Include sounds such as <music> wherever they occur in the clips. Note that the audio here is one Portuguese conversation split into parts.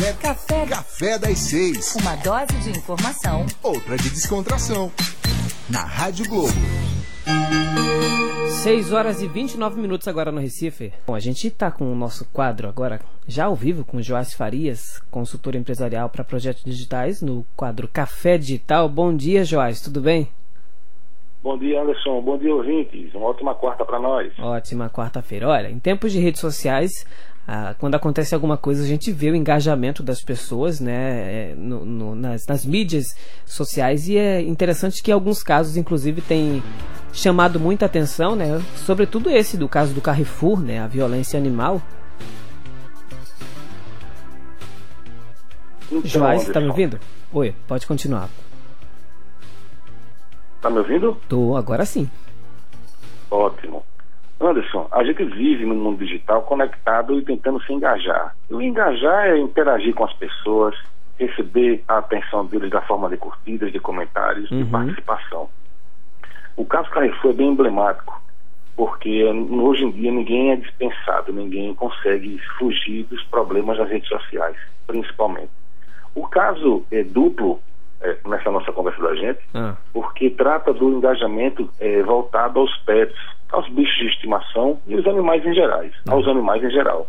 Café, café, café das seis. Uma dose de informação. Outra de descontração. Na Rádio Globo. 6 horas e 29 minutos agora no Recife. Bom, a gente está com o nosso quadro agora, já ao vivo, com o Joás Farias, consultor empresarial para projetos digitais, no quadro Café Digital. Bom dia, Joás, tudo bem? Bom dia, Anderson. Bom dia, ouvintes. Uma ótima quarta para nós. Ótima quarta-feira. Olha, em tempos de redes sociais, ah, quando acontece alguma coisa, a gente vê o engajamento das pessoas né, é, no, no, nas, nas, mídias sociais e é interessante que alguns casos, inclusive, tem chamado muita atenção, né, sobretudo esse do caso do Carrefour, né, a violência animal. Então, Joás, está me ouvindo? Oi, pode continuar. Tá me ouvindo? Tô, agora sim. Ótimo. Anderson, a gente vive no mundo digital conectado e tentando se engajar. E o engajar é interagir com as pessoas, receber a atenção deles da forma de curtidas, de comentários, uhum. de participação. O caso Carrefour é bem emblemático, porque hoje em dia ninguém é dispensado, ninguém consegue fugir dos problemas das redes sociais, principalmente. O caso é duplo é, nessa nossa conversa da gente, ah. porque trata do engajamento é, voltado aos pets, aos bichos de estimação e aos animais em gerais, ah. aos animais em geral.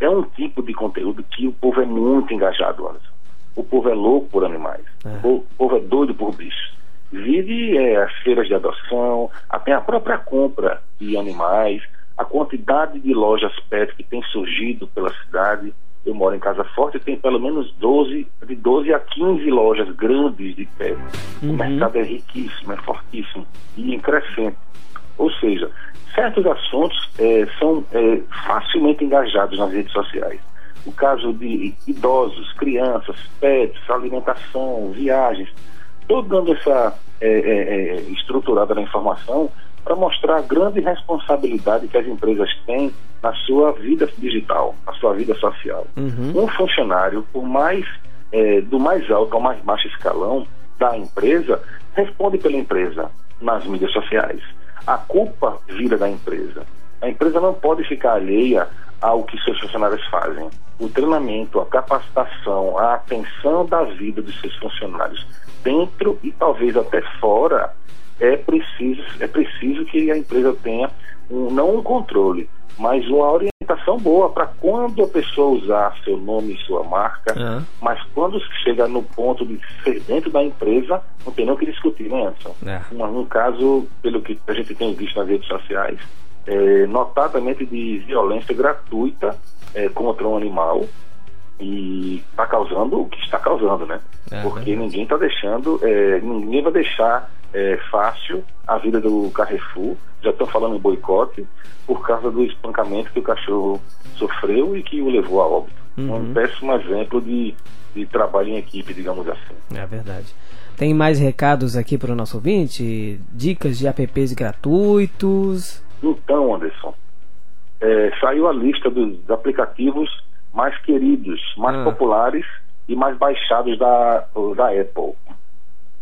É um tipo de conteúdo que o povo é muito engajado, Anderson. O povo é louco por animais. Ah. O povo é doido por bichos. Vive é, as feiras de adoção, até a própria compra de animais, a quantidade de lojas pet que tem surgido pela cidade eu moro em Casa Forte, tem pelo menos 12, de 12 a 15 lojas grandes de pé. Uhum. O mercado é riquíssimo, é fortíssimo e em crescente. Ou seja, certos assuntos é, são é, facilmente engajados nas redes sociais. O caso de idosos, crianças, pets, alimentação, viagens, todo dando essa é, é, é estruturada na informação para mostrar a grande responsabilidade que as empresas têm na sua vida digital, na sua vida social. Uhum. Um funcionário, por mais é, do mais alto ao mais baixo escalão da empresa, responde pela empresa nas mídias sociais. A culpa vira da empresa. A empresa não pode ficar alheia ao que seus funcionários fazem. O treinamento, a capacitação, a atenção da vida dos seus funcionários, dentro e talvez até fora é preciso, é preciso que a empresa tenha um, não um controle, mas uma orientação boa para quando a pessoa usar seu nome e sua marca, uhum. mas quando chega no ponto de ser dentro da empresa, não tem nem o que discutir, né, Anderson? É. Um, um, caso, pelo que a gente tem visto nas redes sociais, é, notadamente de violência gratuita é, contra um animal, e está causando o que está causando, né? É, Porque ninguém está deixando, é, ninguém vai deixar é, fácil a vida do Carrefour. Já estão falando em boicote por causa do espancamento que o cachorro sofreu e que o levou a óbito. Uhum. Um péssimo exemplo de, de trabalho em equipe, digamos assim. É verdade. Tem mais recados aqui para o nosso ouvinte? Dicas de apps gratuitos? Então, Anderson, é, saiu a lista dos aplicativos mais queridos, mais ah. populares e mais baixados da, da Apple.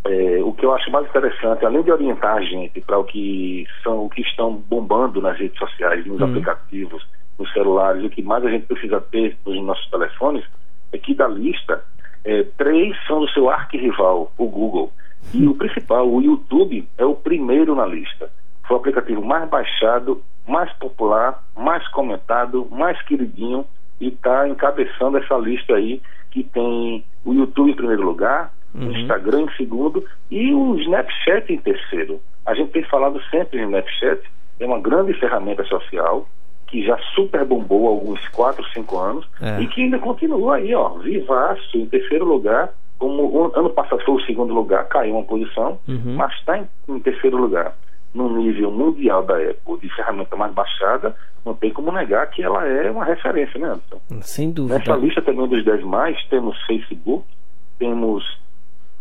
É, o que eu acho mais interessante, além de orientar a gente para o que são o que estão bombando nas redes sociais, nos uhum. aplicativos, nos celulares, o que mais a gente precisa ter nos nossos telefones, é que da lista, é, três são do seu arquirrival, o Google. E o principal, o YouTube, é o primeiro na lista. Foi o aplicativo mais baixado, mais popular, mais comentado, mais queridinho e está encabeçando essa lista aí que tem o YouTube em primeiro lugar, uhum. o Instagram em segundo e o Snapchat em terceiro. A gente tem falado sempre em Snapchat, é uma grande ferramenta social que já super bombou há alguns 4, 5 anos é. e que ainda continua aí, ó, vivaço, em terceiro lugar, como o ano passado foi o segundo lugar, caiu uma posição, uhum. mas está em, em terceiro lugar no nível mundial da Apple de ferramenta mais baixada, não tem como negar que ela é uma referência, né, Anderson? Sem dúvida. Nessa lista também dos 10 mais, temos Facebook, temos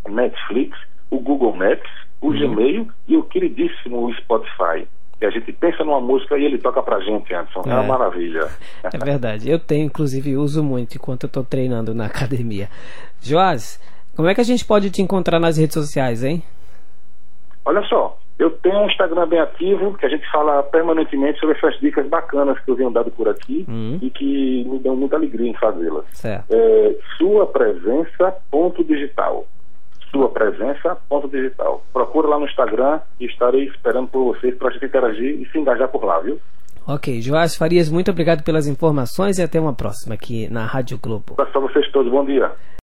Netflix, o Google Maps, o uhum. Gmail e o queridíssimo Spotify. E a gente pensa numa música e ele toca pra gente, Anderson. É, é uma maravilha. É verdade. Eu tenho, inclusive, uso muito enquanto eu tô treinando na <laughs> academia. Joás, como é que a gente pode te encontrar nas redes sociais, hein? Olha só, Eu tenho um Instagram bem ativo, que a gente fala permanentemente sobre essas dicas bacanas que eu venho dado por aqui Uhum. e que me dão muita alegria em fazê-las. É, sua presença ponto digital. Sua presença ponto digital. Procura lá no Instagram e estarei esperando por vocês para a gente interagir e se engajar por lá, viu? Ok, Joás Farias, muito obrigado pelas informações e até uma próxima aqui na Rádio Globo. Para vocês todos, bom dia.